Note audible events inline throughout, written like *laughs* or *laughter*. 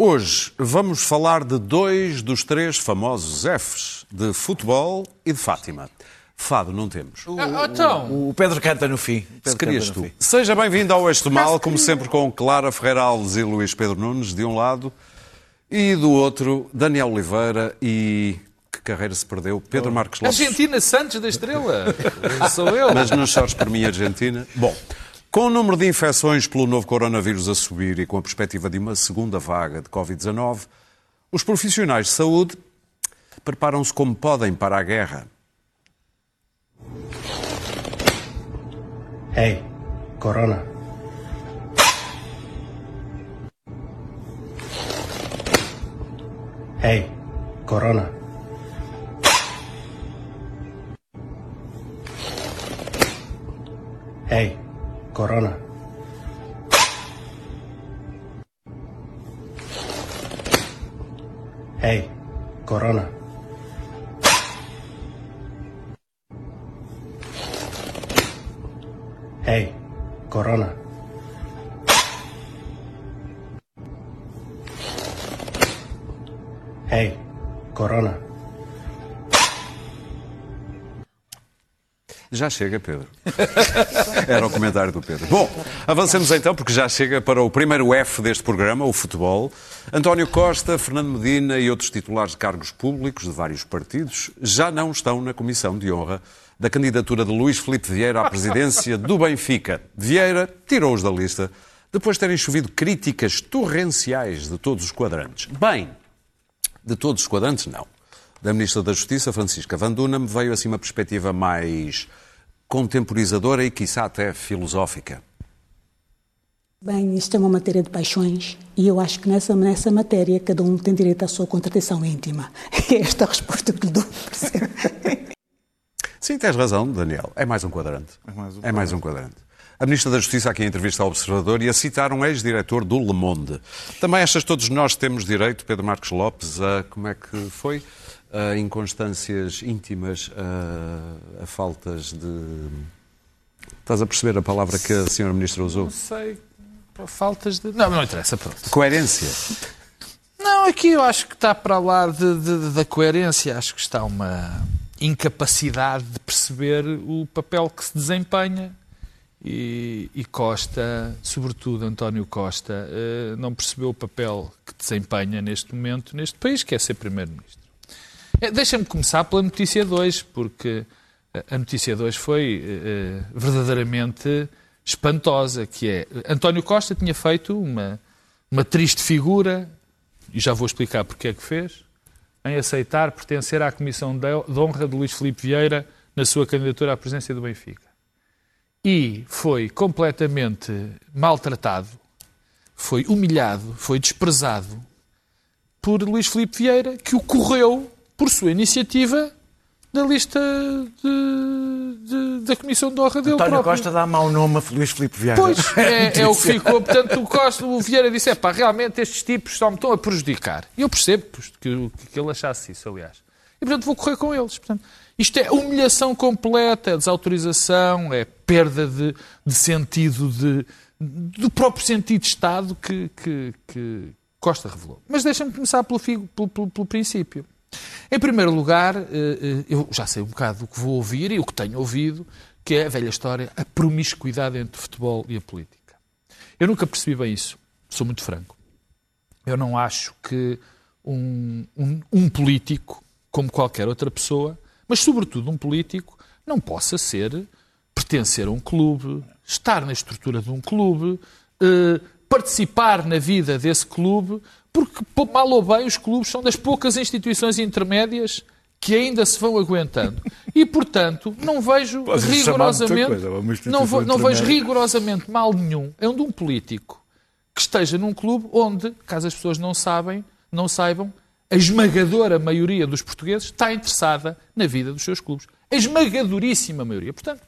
Hoje vamos falar de dois dos três famosos Fs, de futebol e de Fátima. Fado não temos. Ah, então, O Pedro canta no fim. Pedro Se querias tu. Seja bem-vindo ao Este Mal, como sempre com Clara Ferreira Alves e Luís Pedro Nunes, de um lado, e do outro, Daniel Oliveira e... Que carreira se perdeu? Pedro Marcos Lopes. Argentina Santos da Estrela. *laughs* Sou eu. Mas não chores por mim, Argentina. Bom, com o número de infecções pelo novo coronavírus a subir e com a perspectiva de uma segunda vaga de Covid-19, os profissionais de saúde preparam-se como podem para a guerra. Hey, Corona. Hey, Corona. Hey, Corona. Hey, Corona. Hey, Corona. Hey, Corona. Já chega, Pedro. *laughs* Era o comentário do Pedro. Bom, avancemos então, porque já chega para o primeiro F deste programa, o futebol. António Costa, Fernando Medina e outros titulares de cargos públicos de vários partidos já não estão na comissão de honra da candidatura de Luís Filipe Vieira à presidência do Benfica. Vieira tirou-os da lista depois de terem chovido críticas torrenciais de todos os quadrantes. Bem, de todos os quadrantes, não. Da Ministra da Justiça, Francisca Van Dunham, veio assim uma perspectiva mais contemporizadora e, quiçá, até filosófica. Bem, isto é uma matéria de paixões e eu acho que nessa, nessa matéria cada um tem direito à sua contradição íntima. *laughs* É esta a resposta que lhe dou. Sim, tens razão, Daniel. É mais um quadrante. É mais um quadrante. A Ministra da Justiça, aqui em entrevista ao Observador, e a citar um ex-diretor do Le Monde. Também achas que todos nós temos direito, Pedro Marcos Lopes, a, como é que foi? A inconstâncias íntimas, a, a faltas de... Estás a perceber a palavra que a senhora Ministra usou? Não sei. Faltas de. Não, não interessa, pronto. Coerência. Não, aqui eu acho que está para lá de- de- da coerência. Acho que está uma incapacidade de perceber o papel que se desempenha. E, e Costa, sobretudo António Costa, eh, não percebeu o papel que desempenha neste momento neste país, que é ser Primeiro-Ministro. Eh, Deixa-me começar pela notícia 2, porque eh, a notícia 2 foi eh, eh, verdadeiramente espantosa, que é António Costa tinha feito uma, uma triste figura, e já vou explicar porque é que fez, em aceitar pertencer à Comissão de de Honra de Luís Filipe Vieira na sua candidatura à presidência do Benfica. E foi completamente maltratado, foi humilhado, foi desprezado por Luís Filipe Vieira, que o correu, por sua iniciativa, da lista de- de- da Comissão de Honra dele António próprio. Costa dá mau nome a Luís Filipe Vieira. Pois, *laughs* é, é o que ficou. Portanto, o, Costa, o Vieira disse: é pá, realmente estes tipos só me estão a prejudicar. E eu percebo que, que, que ele achasse isso, aliás. E, portanto, vou correr com eles. Portanto, isto é humilhação completa, é desautorização, é perda de, de sentido, de, do próprio sentido de Estado que, que, que Costa revelou. Mas deixa-me começar pelo, figo- pelo, pelo- pelo princípio. Em primeiro lugar, eh, eh, eu já sei um bocado do que vou ouvir e o que tenho ouvido, que é a velha história, a promiscuidade entre o futebol e a política. Eu nunca percebi bem isso, sou muito franco. Eu não acho que um, um- um político, como qualquer outra pessoa, mas sobretudo um político, não possa ser, pertencer a um clube, estar na estrutura de um clube, eh, participar na vida desse clube, porque, mal ou bem, os clubes são das poucas instituições intermédias que ainda se vão aguentando. E, portanto, não vejo rigorosamente, coisa, não, vou- não vejo rigorosamente mal nenhum é um de um político que esteja num clube onde, caso as pessoas não sabem, não saibam, a esmagadora maioria dos portugueses está interessada na vida dos seus clubes. A esmagadoríssima maioria. Portanto,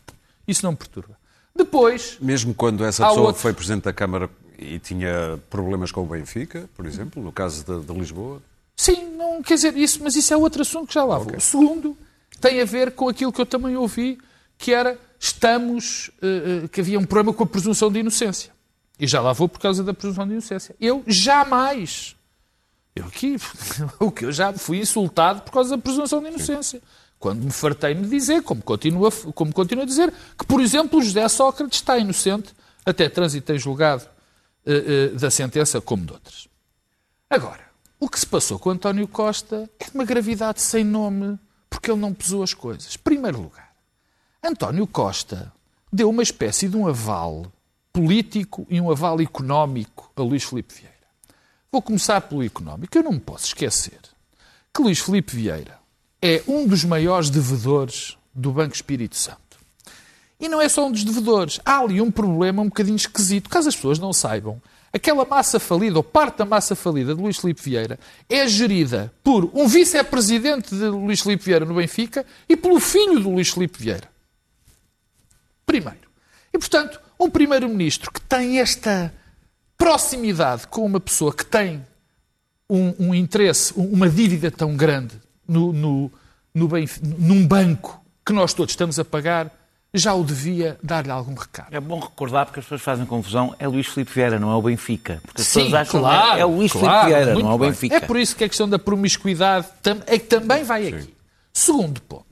isso não me perturba. Depois, Mesmo quando essa pessoa outro. foi Presidente da Câmara e tinha problemas com o Benfica, por exemplo, no caso de, de Lisboa, sim, não quer dizer isso, mas isso é outro assunto que já lá vou. O segundo tem a ver com aquilo que eu também ouvi, que era estamos, eh, que havia um problema com a presunção de inocência. E já lá vou por causa da presunção de inocência. Eu jamais Eu aqui, *laughs* o que eu já fui insultado por causa da presunção de inocência. Quando me fartei de dizer, como continua, como continuo a dizer, que, por exemplo, o José Sócrates está inocente, até trânsito em julgado uh, uh, da sentença, como de outras. Agora, o que se passou com António Costa é de uma gravidade sem nome, porque ele não pesou as coisas. Primeiro lugar, António Costa deu uma espécie de um aval político e um aval económico a Luís Filipe Vieira. Vou começar pelo económico. Eu não me posso esquecer que Luís Filipe Vieira é um dos maiores devedores do Banco Espírito Santo. E não é só um dos devedores. Há ali um problema um bocadinho esquisito. Caso as pessoas não saibam, aquela massa falida, ou parte da massa falida de Luís Filipe Vieira, é gerida por um vice-presidente de Luís Filipe Vieira no Benfica e pelo filho do Luís Filipe Vieira. Primeiro. E, portanto, um primeiro-ministro que tem esta proximidade com uma pessoa que tem um, um interesse, uma dívida tão grande no, no, no num banco que nós todos estamos a pagar, já o devia dar-lhe algum recado. É bom recordar, porque as pessoas fazem confusão, é Luís Filipe Vieira, não é o Benfica. Porque as Sim, pessoas acham claro, que é o Luís claro, Filipe Vieira, não é o bem. Benfica. É por isso que a questão da promiscuidade é que também vai aqui. Segundo ponto.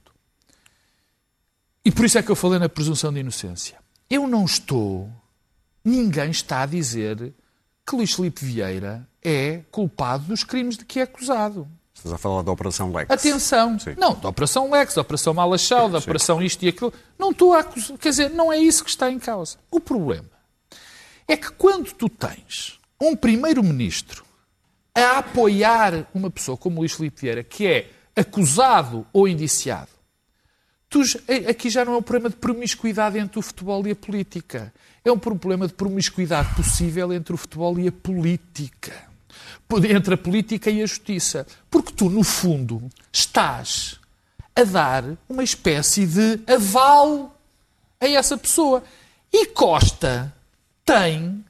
E por isso é que eu falei na presunção de inocência. Eu não estou, ninguém está a dizer que Luís Filipe Vieira é culpado dos crimes de que é acusado. Estás a falar da Operação Lex. Atenção. Sim. Não, da Operação Lex, da Operação Malachau, da Operação isto e aquilo. Não estou a acusar. Quer dizer, não é isso que está em causa. O problema é que quando tu tens um primeiro-ministro a apoiar uma pessoa como Luís Filipe Vieira, que é acusado ou indiciado, tu, a- aqui já não é um problema de promiscuidade entre o futebol e a política. É um problema de promiscuidade possível entre o futebol e a política. Entre a política e a justiça. Porque tu, no fundo, estás a dar uma espécie de aval a essa pessoa. E Costa tem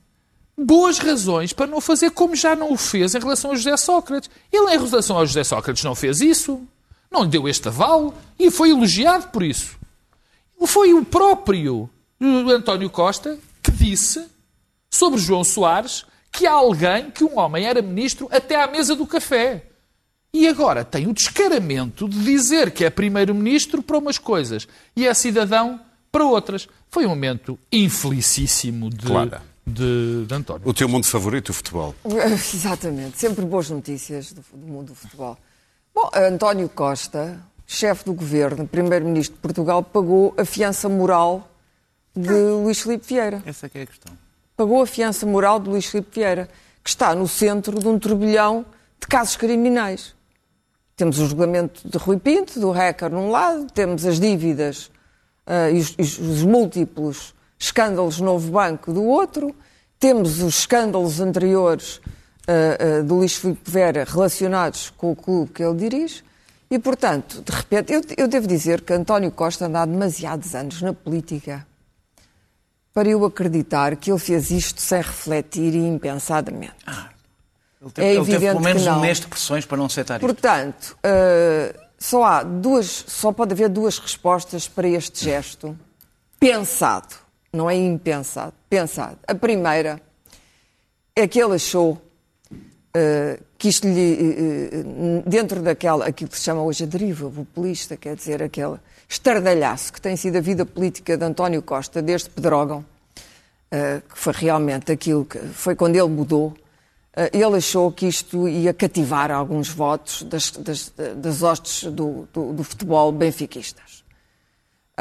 boas razões para não fazer como já não o fez em relação a José Sócrates. Ele, em relação a José Sócrates, não fez isso. Não deu este aval e foi elogiado por isso. Foi o próprio António Costa que disse sobre João Soares que há alguém, que um homem era ministro até à mesa do café. E agora tem o descaramento de dizer que é primeiro-ministro para umas coisas e é cidadão para outras. Foi um momento infelicíssimo de, Claro. de, de António. O teu mundo favorito, o futebol. *laughs* Exatamente, sempre boas notícias do, do mundo do futebol. Bom, António Costa, chefe do governo, primeiro-ministro de Portugal, pagou a fiança moral de Luís Filipe Vieira. Essa é que é a questão. Pagou a fiança moral de Luís Filipe Vieira, que está no centro de um turbilhão de casos criminais. Temos o julgamento de Rui Pinto, do hacker, num lado, temos as dívidas ah, e os, e os- os múltiplos escândalos no Novo Banco do outro, temos os escândalos anteriores ah, ah, do Luís Filipe Vera relacionados com o clube que ele dirige, e, portanto, de repente, eu, eu devo dizer que António Costa anda há demasiados anos na política para eu acreditar que ele fez isto sem refletir e impensadamente. Ele teve, É ele teve pelo menos um mês de pressões para não aceitar isto. Portanto, eh, só há duas, só pode haver duas respostas para este gesto pensado, não é impensado, pensado. A primeira é que ele achou eh, que isto lhe, eh, dentro daquela, aquilo que se chama hoje a deriva populista, quer dizer, aquele estardalhaço que tem sido a vida política de António Costa desde Pedrógão, eh, que foi realmente aquilo que foi quando ele mudou, eh, ele achou que isto ia cativar alguns votos das, das, das hostes do, do, do futebol benfiquistas.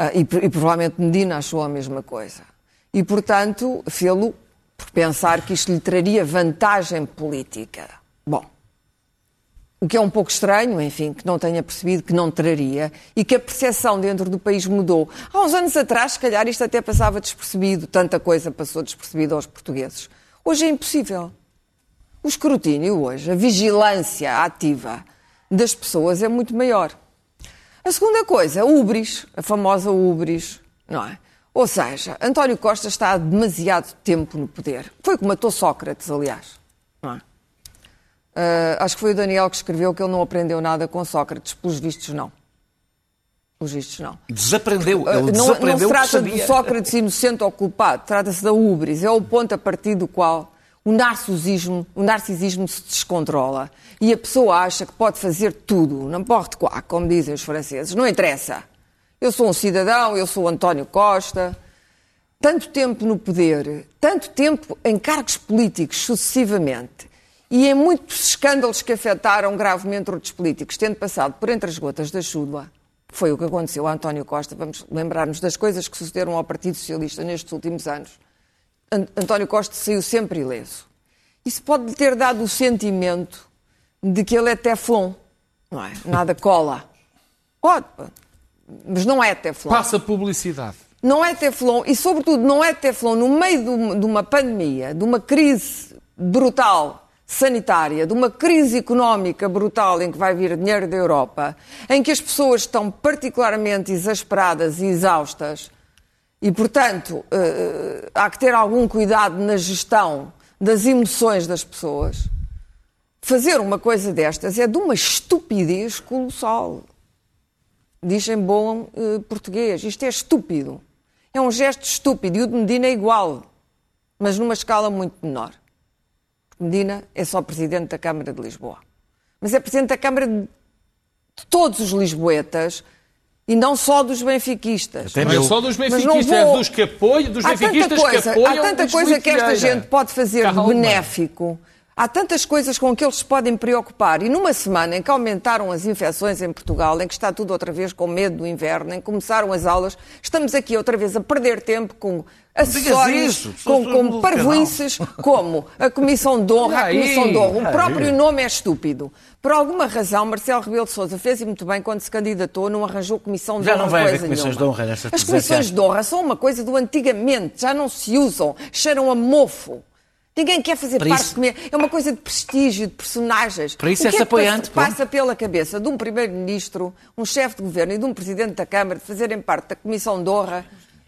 Ah, e, e provavelmente Medina achou a mesma coisa. E, portanto, fê-lo por pensar que isto lhe traria vantagem política. Bom, o que é um pouco estranho, enfim, que não tenha percebido que não traria e que a percepção dentro do país mudou. Há uns anos atrás, se calhar, isto até passava despercebido, tanta coisa passou despercebida aos portugueses. Hoje é impossível. O escrutínio hoje, a vigilância ativa das pessoas é muito maior. A segunda coisa, a ubris, a famosa ubris, não é? Ou seja, António Costa está há demasiado tempo no poder. Foi que matou Sócrates, aliás. Não é? Ah, acho que foi o Daniel que escreveu que ele não aprendeu nada com Sócrates. Pelos vistos, não. Pelos vistos, não. Desaprendeu. Ah, Ele não, não desaprendeu se o que trata de Sócrates inocente ou culpado, trata-se da ubris. É o ponto a partir do qual o narcisismo, o narcisismo se descontrola e a pessoa acha que pode fazer tudo, não pode quoi, como dizem os franceses. Não interessa. Eu sou um cidadão, eu sou António Costa. Tanto tempo no poder, tanto tempo em cargos políticos sucessivamente e em muitos escândalos que afetaram gravemente outros políticos, tendo passado por entre as gotas da chuva, foi o que aconteceu a António Costa. Vamos lembrar-nos das coisas que sucederam ao Partido Socialista nestes últimos anos. António Costa saiu sempre ileso. Isso pode lhe ter dado o sentimento de que ele é teflon, não é? Nada cola. Pode, mas não é teflon. Passa publicidade. Não é teflon e, sobretudo, não é teflon no meio de uma pandemia, de uma crise brutal sanitária, de uma crise económica brutal em que vai vir dinheiro da Europa, em que as pessoas estão particularmente exasperadas e exaustas e, portanto, uh, há que ter algum cuidado na gestão das emoções das pessoas. Fazer uma coisa destas é de uma estupidez colossal. Diz em bom uh, português. Isto é estúpido. É um gesto estúpido. E o de Medina é igual, mas numa escala muito menor. Medina é só presidente da Câmara de Lisboa. Mas é presidente da Câmara de todos os lisboetas e não só dos benfiquistas. Não é só dos benfiquistas, vou... é dos que apoiam, dos benfiquistas coisa, que apoiam Há tanta coisa que esta gente pode fazer Calma. de benéfico. Há tantas coisas com que eles se podem preocupar. E numa semana em que aumentaram as infecções em Portugal, em que está tudo outra vez com medo do inverno, em que começaram as aulas, estamos aqui outra vez a perder tempo com acessórios, com, com parvoices, como a Comissão de Honra, a Comissão de Honra. O próprio nome é estúpido. Por alguma razão, Marcelo Rebelo de Sousa fez e muito bem quando se candidatou, não arranjou comissão de já honra. Já não vai haver comissões nenhuma. de honra nesta As comissões de honra são uma coisa do antigamente, já não se usam, cheiram a mofo. Ninguém quer fazer Para parte isso- de comer. É uma coisa de prestígio, de personagens. Para isso o que és é que apoiante, passa, passa pela cabeça de um primeiro-ministro, um chefe de governo e de um presidente da Câmara de fazerem parte da comissão de honra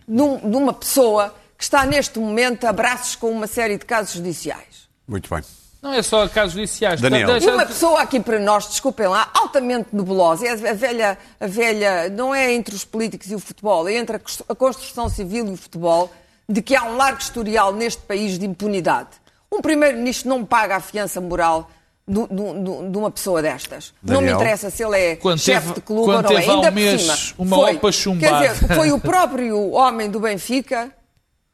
de, um- de uma pessoa que está neste momento a braços com uma série de casos judiciais? Muito bem. Não é só casos judiciais. Daniel. Deixa- E uma pessoa aqui para nós, desculpem lá, altamente nebulosa, é a velha, a velha, não é entre os políticos e o futebol, é entre a construção civil e o futebol, de que há um largo historial neste país de impunidade. Um primeiro-ministro não paga a fiança moral do- do- do- de uma pessoa destas. Não me Daniel. interessa se ele é Quando chefe teve- de clube ou não é. um Ainda por mês cima, uma foi, opa chumbada. Quer dizer, foi o *laughs* próprio homem do Benfica,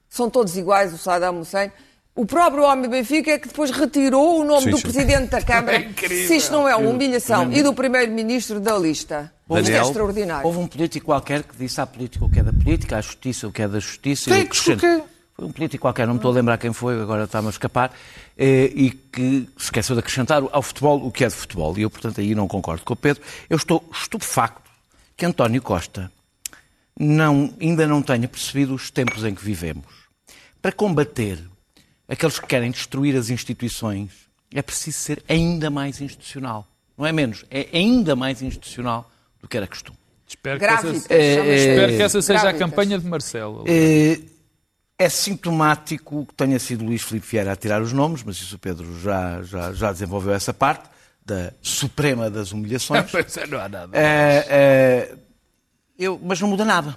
são todos iguais, o Saddam Hussein, o próprio homem do Benfica é que depois retirou o nome Sim, do sim. presidente da *laughs* Câmara. É incrível. Se isto não é uma humilhação. E do primeiro-ministro da lista. Isto é Daniel, extraordinário. Houve um político qualquer que disse à política o que é da política, à justiça o que é da justiça. Quem e o que? Foi um político qualquer, não me estou a lembrar quem foi, agora está-me a escapar, eh, e que se esqueceu de acrescentar ao futebol o que é de futebol. E eu, portanto, aí não concordo com o Pedro. Eu estou estupefacto que António Costa não, ainda não tenha percebido os tempos em que vivemos. Para combater aqueles que querem destruir as instituições, é preciso ser ainda mais institucional. Não é menos, é ainda mais institucional do que era costume. Espero que essa, chama-se. espero que essa seja a campanha de Marcelo. Eh, É sintomático que tenha sido Luís Filipe Vieira a tirar os nomes, mas isso o Pedro já, já, já desenvolveu essa parte, da suprema das humilhações. *laughs* É, não há nada. Eh, eu, mas não muda nada.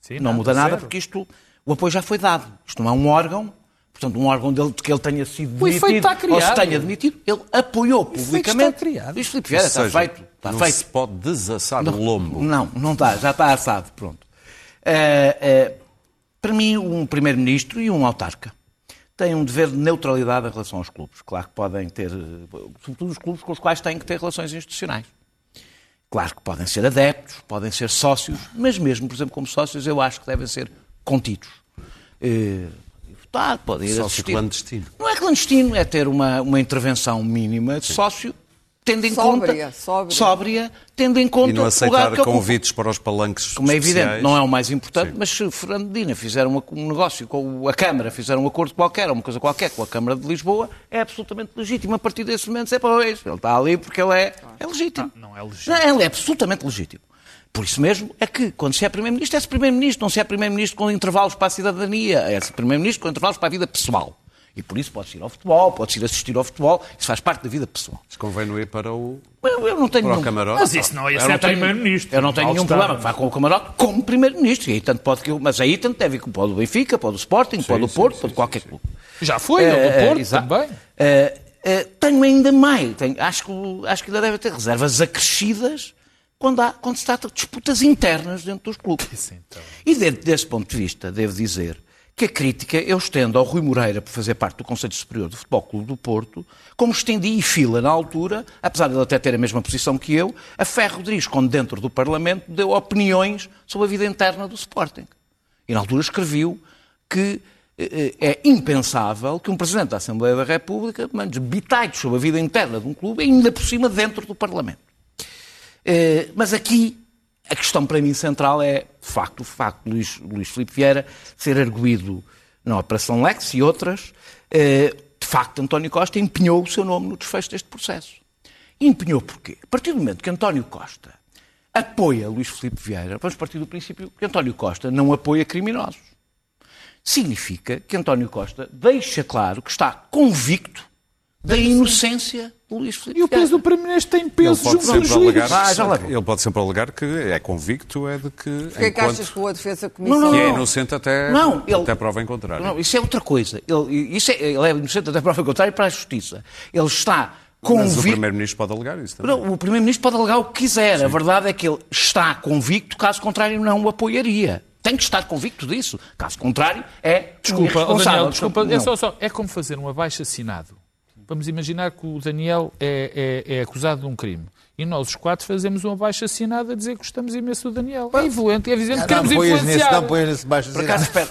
Sim, não muda nada zero. porque isto, o apoio já foi dado. Isto não é um órgão, portanto, um órgão dele, de que ele tenha sido O demitido ou se tenha demitido, ele apoiou publicamente. está criado. Luís Filipe Ou Vieira está feito. Está não feito. se pode desassar o lombo. Não, não está, já está assado, pronto. Eh, eh, para mim, um primeiro-ministro e um autarca têm um dever de neutralidade em relação aos clubes. Claro que podem ter, eh, sobretudo os clubes com os quais têm que ter relações institucionais. Claro que podem ser adeptos, podem ser sócios, mas mesmo, por exemplo, como sócios, eu acho que devem ser contidos. Eh, votar, podem ir Sócio assistir. clandestino. Não é clandestino, é ter uma, uma intervenção mínima de sócio, tendo em Sóbria, conta. sóbria. sóbria, tendo em conta E não aceitar que convites para os palanques Como é evidente, não é o mais importante, Sim. mas se Fernando Medina fizer um negócio com a Câmara, fizer um acordo qualquer, ou uma coisa qualquer com a Câmara de Lisboa, é absolutamente legítimo. A partir desse momento, é pois, ele está ali porque ele é, é legítimo. não é legítimo. Não, ele é absolutamente legítimo. Por isso mesmo é que, quando se é Primeiro-Ministro, é-se Primeiro-Ministro, não se é Primeiro-Ministro com intervalos para a cidadania, é-se Primeiro-Ministro com intervalos para a vida pessoal. E por isso podes ir ao futebol, podes ir assistir ao futebol, isso faz parte da vida pessoal. Mas convém não ir para o, Eu, eu não tenho para o nenhum- camarote. Mas isso não ia eu ser não tenho- primeiro-ministro. Eu não tenho nenhum problema. Vá com o camarote como primeiro-ministro. E aí tanto pode que eu- Mas aí tanto deve ir com pode o Benfica, pode o Sporting, pode o sim, Porto, sim, pode sim, qualquer sim. clube. Já foi, Eh, do Porto exato. também. Eh, eh, tenho ainda mais. Tenho- acho, que, acho que ainda deve ter reservas acrescidas quando, há, quando se trata de disputas internas dentro dos clubes. então. E dentro desse ponto de vista, devo dizer que a crítica eu estendo ao Rui Moreira por fazer parte do Conselho Superior do Futebol Clube do Porto, como estendi e fila na altura, apesar de ele até ter a mesma posição que eu, a Ferro Rodrigues, quando dentro do Parlamento deu opiniões sobre a vida interna do Sporting. E na altura escreviu que eh, é impensável que um Presidente da Assembleia da República mande bitites sobre a vida interna de um clube, ainda por cima dentro do Parlamento. Eh, mas aqui a questão para mim central é, de facto, o facto de Luís, Luís Filipe Vieira ser arguído na Operação Lex e outras. eh, de facto, António Costa empenhou o seu nome no desfecho deste processo. Empenhou porquê? A partir do momento que António Costa apoia Luís Filipe Vieira, vamos partir do princípio que António Costa não apoia criminosos. Significa que António Costa deixa claro que está convicto da inocência de Luís Filipe E o peso do Primeiro-Ministro tem peso junto dos juízes. Ah, ele pode sempre alegar que é convicto, é de que, Porquê que enquanto achas que o defesa comissão... Não, que é não. inocente até, Não, ele- até prova em contrário. Não, isso é outra coisa. Ele, isso é, ele é inocente até prova contrário para a justiça. Ele está Mas o. Primeiro-Ministro pode alegar isso também. Não, o Primeiro-Ministro pode alegar o que quiser. A verdade é que ele está convicto, caso contrário, não o apoiaria. Tem que estar convicto disso. Caso contrário, é Desculpa. Daniel, desculpa, é, Não. só, só- é como fazer um abaixo-assinado. Vamos imaginar que o Daniel é, é- é acusado de um crime. E nós, os quatro, fazemos um abaixo-assinado a dizer que gostamos imenso do Daniel. É evidente, é evidente que queremos Não ponhas nesse, influenciar. não ponhas nesse baixo Por acaso, espero,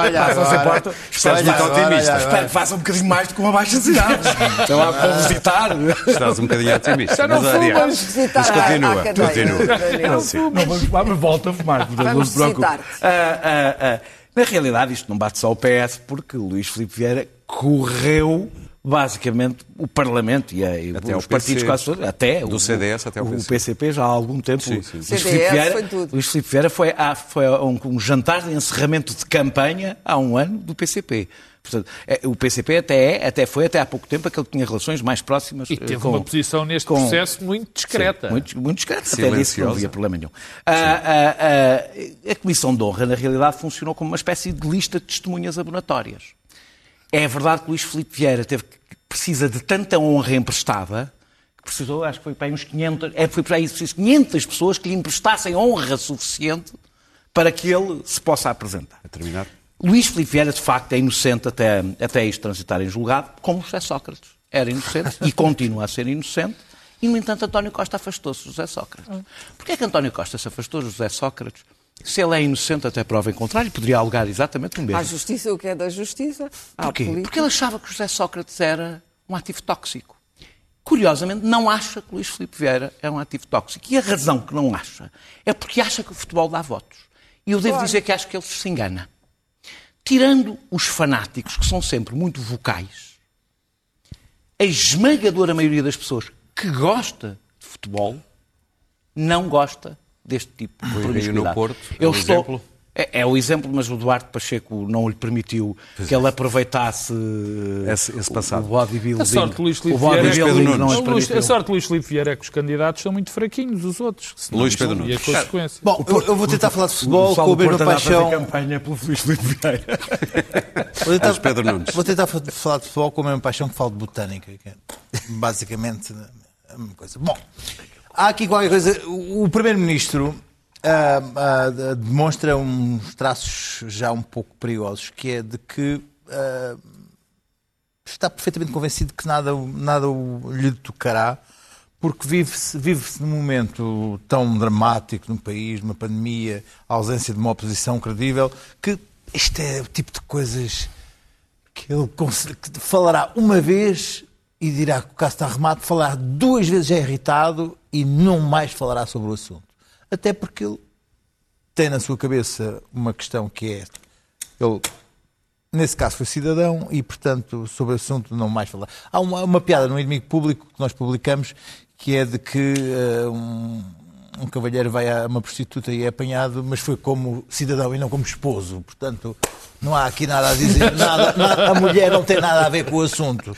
Olha agora. Estás Olha muito agora, otimista. olha espero agora. que faça um bocadinho mais do que um abaixo-assinado. Então há para visitar. Estás um bocadinho otimista. Já não mas fumas. Mas continua, continua. Não vamos fumar, mas volta a fumar. não se preocupe. Ah, ah, ah. Na realidade, isto não bate só o PS, porque o Luís Filipe Vieira correu basicamente o Parlamento e, a- e Até os o partidos PC, quase todos, até do o, CDS até o o PC. PCP já há algum tempo. Sim, sim. Luís CDS Filipe Vieira, foi tudo. Luís Filipe Vieira foi, a, foi a um, um jantar de encerramento de campanha há um ano do PCP. Portanto, é, o PCP até, é, até foi até há pouco tempo aquele que tinha relações mais próximas E eh, teve com- uma posição neste com- processo muito discreta. Sim, muito, muito discreto, até disse que não havia problema nenhum. Ah, ah, ah, a Comissão de Honra, na realidade, funcionou como uma espécie de lista de testemunhas abonatórias. É verdade que Luís Filipe Vieira teve, que- precisa de tanta honra emprestada, que precisou, acho que foi para aí uns 500, é, foi para aí preciso 500 pessoas que lhe emprestassem honra suficiente para que ele se possa apresentar. A terminar. Luís Filipe Vieira, de facto, é inocente até, até isto transitar em julgado, como José Sócrates. Era inocente e continua a ser inocente. E, no entanto, António Costa afastou-se de José Sócrates. Porquê é que António Costa se afastou de José Sócrates? Se ele é inocente até prova em contrário, poderia alegar exatamente o mesmo. À justiça, o que é da justiça. Porquê? política. Porque ele achava que José Sócrates era um ativo tóxico. Curiosamente, não acha que Luís Filipe Vieira é um ativo tóxico. E a razão que não acha é porque acha que o futebol dá votos. E eu devo dizer que acho que ele se engana. Tirando os fanáticos, que são sempre muito vocais, a esmagadora maioria das pessoas que gosta de futebol não gosta deste tipo de promiscuidade. no Porto, é Eu o estou- exemplo? É, é o exemplo, mas o Duarte Pacheco não lhe permitiu que ele aproveitasse Esse- esse passado. o bodybuilding. A sorte Luís Filipe o Vieira é não A lhe permitiu. a sorte Luís Filipe Vieira é que os candidatos são muito fraquinhos, os outros. senão Luís Pedro Nunes. a consequência. Bom, eu, eu vou tentar falar de O futebol pessoal com a mesma paixão. campanha pelo Luís Filipe Vieira. *laughs* Vou tentar, Pedro Nunes. vou tentar fa- falar de futebol com a mesma paixão que falo de botânica, que é basicamente a mesma coisa. Bom, há aqui qualquer coisa. O Primeiro-Ministro ah, ah, demonstra uns traços já um pouco perigosos, que é de que ah, está perfeitamente convencido que nada, nada lhe tocará, porque vive-se vive num momento tão dramático no país, numa pandemia, a ausência de uma oposição credível, que isto é o tipo de coisas que ele falará uma vez e dirá que o caso está arrumado, falará duas vezes é irritado e não mais falará sobre o assunto. Até porque ele tem na sua cabeça uma questão que é ele nesse caso foi cidadão e, portanto, sobre o assunto não mais falar. Há uma, uma piada no inimigo público que nós publicamos que é de que eh, um, um cavalheiro vai a uma prostituta e é apanhado, mas foi como cidadão e não como esposo. Portanto, não há aqui nada a dizer. *laughs* Nada, nada- a mulher não tem nada a ver com o assunto.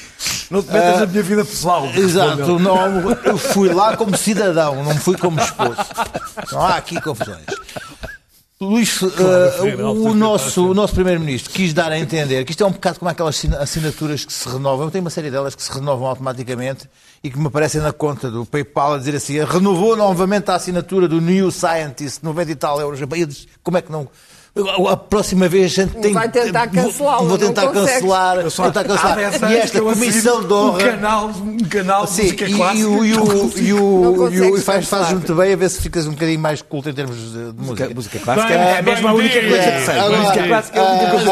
Não te metas na minha vida pessoal. Exato, não, eu fui lá como cidadão, não fui como esposo. Não há aqui confusões. Luís, eh, o, nosso, o nosso Primeiro-Ministro quis dar a entender que isto é um bocado como aquelas assina- assinaturas que se renovam. Eu tenho uma série delas que se renovam automaticamente e que me aparecem na conta do PayPal a dizer assim: renovou novamente a assinatura do New Scientist, 90 e tal euros. Como é que não. A próxima vez a gente tem Vai tentar cancelá-lo, Vou tentar cancelar. Eu só- tentar cancelar. 10 E esta comissão de honra. Um canal, um canal de Sim, música e, clássica. e o- e o- e o- e faz, fazes cancelar. muito bem a ver se ficas um bocadinho mais culto em termos de, de música. Música clássica é mesmo a única coisa que sei. Música clássica é a única coisa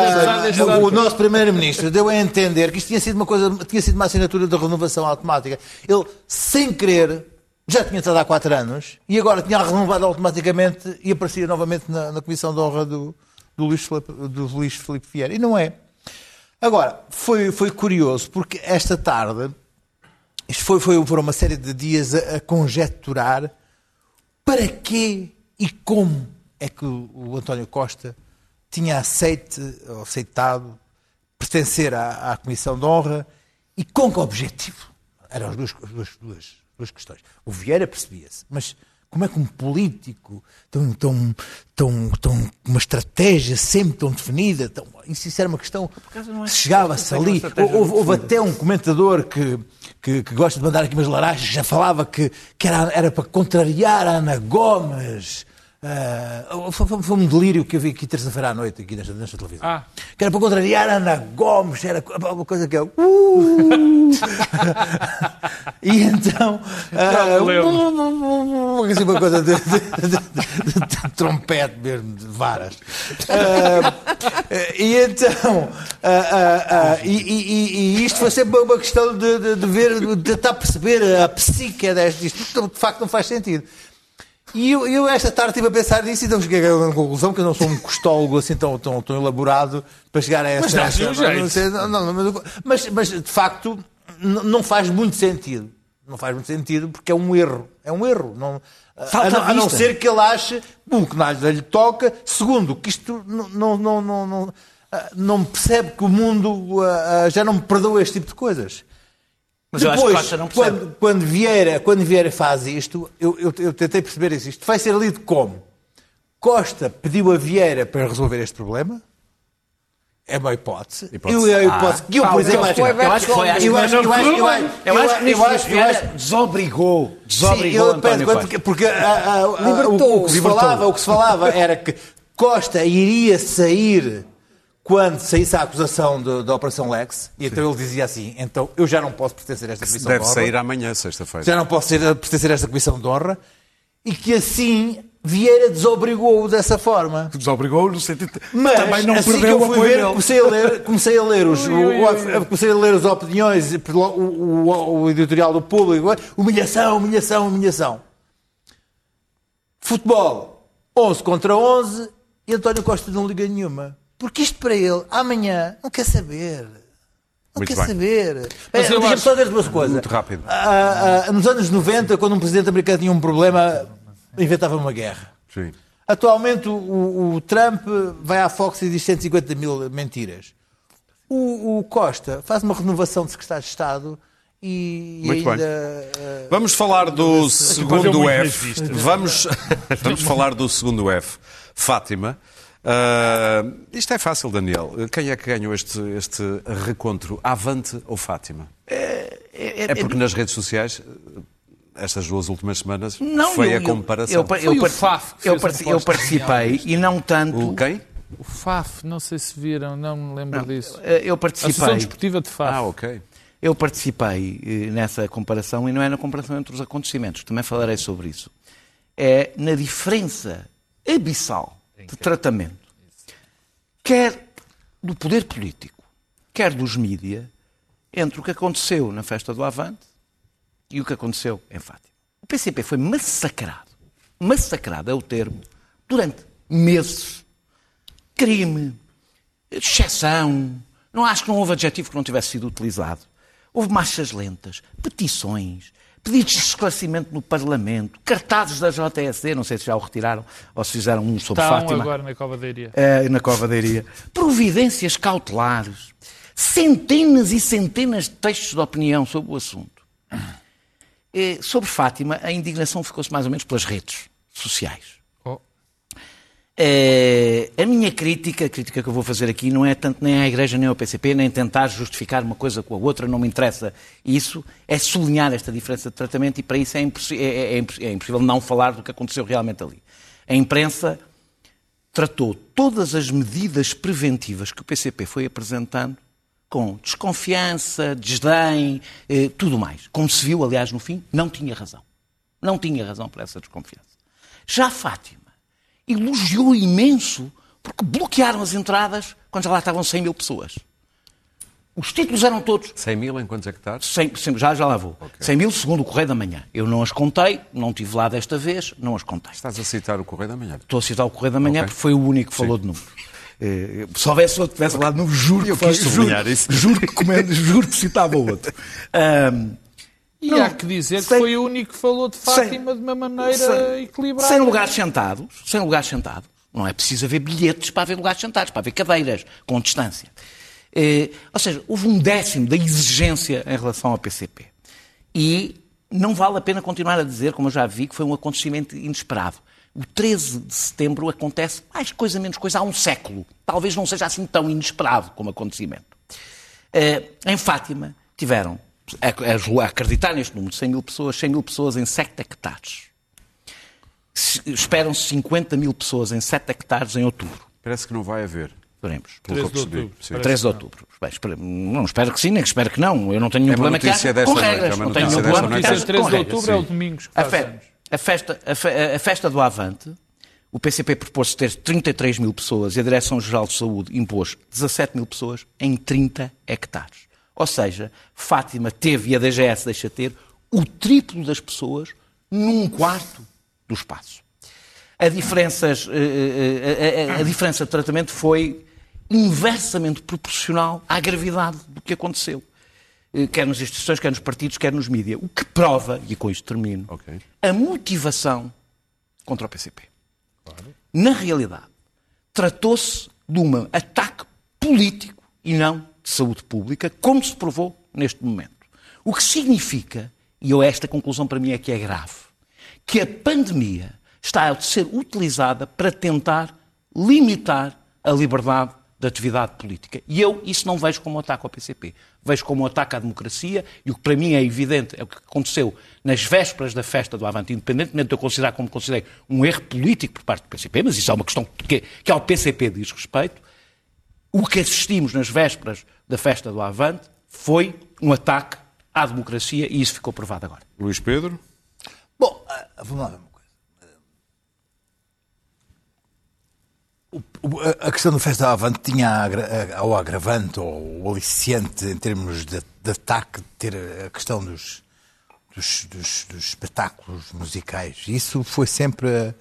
que sei. o nosso primeiro-ministro deu a entender que isto tinha sido uma coisa, tinha sido uma assinatura de renovação automática. Ele, sem querer, já tinha estado há quatro anos e agora tinha renovado automaticamente e aparecia novamente na, na comissão de honra do, do, Luís do Luís Vieira. E não é. Agora, foi, foi curioso porque esta tarde isto foi, foi, foram uma série de dias a, a conjecturar para quê e como é que o, o António Costa tinha aceite, aceitado pertencer à, à Comissão de Honra e com que objetivo? Eram as duas, as duas, duas, duas questões. O Vieira percebia-se, mas como é que um político tão, tão, tão, tão uma estratégia sempre tão definida, tão, isso, isso era uma questão é- chegava-se ali. Houve, houve até um comentador que, que, que gosta de mandar aqui umas laranjas, já falava que, que era, era para contrariar a Ana Gomes. Ah, foi, foi- um delírio que eu vi aqui terça-feira à noite, aqui nesta, nesta televisão. Ah. Que era para contrariar a Ana Gomes, era uma coisa que eu. Uh! *laughs* e então. ah, assim, uma coisa de, de- de- de- trompete mesmo, de varas. Ah, e então. e, e- e- isto foi sempre uma questão de, ver, de tentar perceber a psique deste. Isto de facto não faz sentido. E eu, eu esta tarde estive a pensar nisso e então cheguei uma conclusão que eu não sou um costólogo assim tão, tão, tão elaborado para chegar a esta. Mas um esta- não sei, não, não, mas, mas, de facto não faz muito sentido. Não faz muito sentido porque é um erro. É um erro. Não, a, não, a não ser que ele ache, um, que nada lhe toca, segundo, que isto não, não, não, não, não, ah, não percebe que o mundo ah, já não me perdoa este tipo de coisas. Mas eu acho que Costa não percebe. quando, quando, Vieira, quando Vieira faz isto, eu, eu, eu tentei perceber isso. Isto vai ser lido como? Costa pediu a Vieira para resolver este problema? É uma hipótese. Hipótese. Eu, é a hipótese que eu, por exemplo, acho, foi eu acho que foi. Eu acho, acho, eu acho, que acho, desobrigou, Sim, desobrigou eu António Costa. porque, ah, ah, ah, o, o que se falava, o que se falava *laughs* era que Costa iria sair quando saísse a acusação de- da Operação Lex, e então ele dizia assim: então eu já não posso pertencer a esta comissão Deve de honra, sair amanhã, sexta-feira. já não posso ser, pertencer a esta comissão de honra, e que assim Vieira desobrigou-o dessa forma. Desobrigou no sentido de Mas também não assim que perdeu eu o fui ver, comecei a ler, comecei a ler os, *laughs* o- o- comecei a ler as opiniões, o, o- o editorial do público, humilhação, humilhação, humilhação. Futebol, 11 contra 11, e António Costa não liga nenhuma. Porque isto para ele, amanhã, não quer saber. Não Muito quer bem. saber. É, Deixa-me acho- só dizer duas coisas. Muito rápido. Ah, ah, nos anos 90, quando um presidente americano tinha um problema, inventava uma guerra. Sim. Atualmente o, o- Trump vai à Fox e diz 150 mil mentiras. O, o Costa faz uma renovação de secretário de Estado e, e Muito ainda. bem. eh, Vamos falar do segundo F. *laughs* Vamos, vamos falar do segundo F. Fátima. Ah, isto é fácil, Daniel. Quem é que ganhou este, este recontro? Avante ou Fátima? É porque nas redes sociais, estas duas últimas semanas, Não, foi eu- a eu- comparação. Eu, eu, Foi o par- Faf eu, eu participei e não tanto. O quem? O FAF, não sei se viram, não me lembro disso. Eh, Eu A Associação participei. Desportiva de FAF. Ah, ok. Eu participei eh, nessa comparação e não é na comparação entre os acontecimentos, também falarei sobre isso. É na diferença abissal de tratamento, quer do poder político, quer dos mídia, entre o que aconteceu na festa do Avante e o que aconteceu em Fátima. O PCP foi massacrado, massacrado é o termo, durante meses. Crime, exceção. Não acho que não houve adjetivo que não tivesse sido utilizado. Houve marchas lentas, petições, pedidos de esclarecimento no Parlamento, cartazes da JSD, não sei se já o retiraram ou se fizeram um sobre Estão Fátima. agora na Covadeiria. É, na Covadeiria. Providências cautelares. Centenas e centenas de textos de opinião sobre o assunto. Eh, sobre Fátima, a indignação ficou-se mais ou menos pelas redes sociais. Eh, a minha crítica, a crítica que eu vou fazer aqui, não é tanto nem à Igreja nem ao PCP, nem tentar justificar uma coisa com a outra, não me interessa isso, é sublinhar esta diferença de tratamento e para isso é, é- é- é é impossível não falar do que aconteceu realmente ali. A imprensa tratou todas as medidas preventivas que o PCP foi apresentando com desconfiança, desdém, eh, tudo mais. Como se viu, aliás, no fim, não tinha razão. Não tinha razão para essa desconfiança. Já Fátima elogiou imenso porque bloquearam as entradas quando já lá estavam 100 mil pessoas. Os títulos eram todos 100 mil em quantos hectares? 100, 100 já, já lá vou. 100 mil segundo o Correio da Manhã. Eu não as contei, não estive lá desta vez, não as contei. Estás a citar o Correio da Manhã. Estou a citar o Correio da Manhã Ok. porque foi o único que falou de números. Eh, Se houvesse outro que tivesse falado de números, juro, Eu que, juro, isso. juro, que, comendo- *laughs* juro que citava outro. Ahm, E Não, há que dizer que sem- foi o único que falou de Fátima de uma maneira sem, equilibrada. sem lugares sentados, sem lugares sentados. Não é preciso haver bilhetes para haver lugares sentados, para haver cadeiras com distância. Eh, ou seja, houve um décimo da exigência em relação ao PCP. E não vale a pena continuar a dizer, como eu já vi, que foi um acontecimento inesperado. O 13 de setembro acontece mais coisa menos coisa há um século. Talvez não seja assim tão inesperado como acontecimento. Eh, em Fátima tiveram, a, a- acreditar neste número de 100 mil pessoas, 100 mil pessoas em 7 hectares. Se- Esperam-se 50 mil pessoas em 7 hectares em outubro. Parece que não vai haver. Veremos. Pelo 13 que de eu percebi. outubro. Sim. Parece 13 de outubro. Bem, espero- não espero que sim, nem que espero que não. Eu não tenho nenhum É problema que haja com noite, regras. é não tenho nenhum problema noite. que haja Notícia 13 com de outubro é o que faz anos. a festa, a, fe- a festa do Avante, o PCP propôs ter 33 mil pessoas e a Direção-Geral de Saúde impôs 17 mil pessoas em 30 hectares. Ou seja, Fátima teve, e a DGS deixa ter, o triplo das pessoas num quarto do espaço. A, diferenças, eh, eh, a- a- a diferença de tratamento foi inversamente proporcional à gravidade do que aconteceu. Eh, Quer nas instituições, quer nos partidos, quer nos mídias. O que prova, e com isto termino, Ok. a motivação contra o PCP. Na realidade, tratou-se de um ataque político e não de saúde pública, como se provou neste momento. O que significa, e eu esta conclusão para mim é que é grave, que a pandemia está a ser utilizada para tentar limitar a liberdade da atividade política. E eu isso não vejo como um ataque ao PCP. Vejo como um ataque à democracia e o que para mim é evidente é o que aconteceu nas vésperas da festa do Avante, independentemente de eu considerar como considerei um erro político por parte do PCP, mas isso é uma questão que, que ao PCP diz respeito, o que assistimos nas vésperas da festa do Avante foi um ataque à democracia e isso ficou provado agora. Luís Pedro? Bom, ah, vamos lá ver uma coisa. A- questão da festa Avante tinha a agra- a- o agravante ou o aliciente em termos de, de ataque de ter a questão dos, dos, dos- dos espetáculos musicais. Isso foi sempre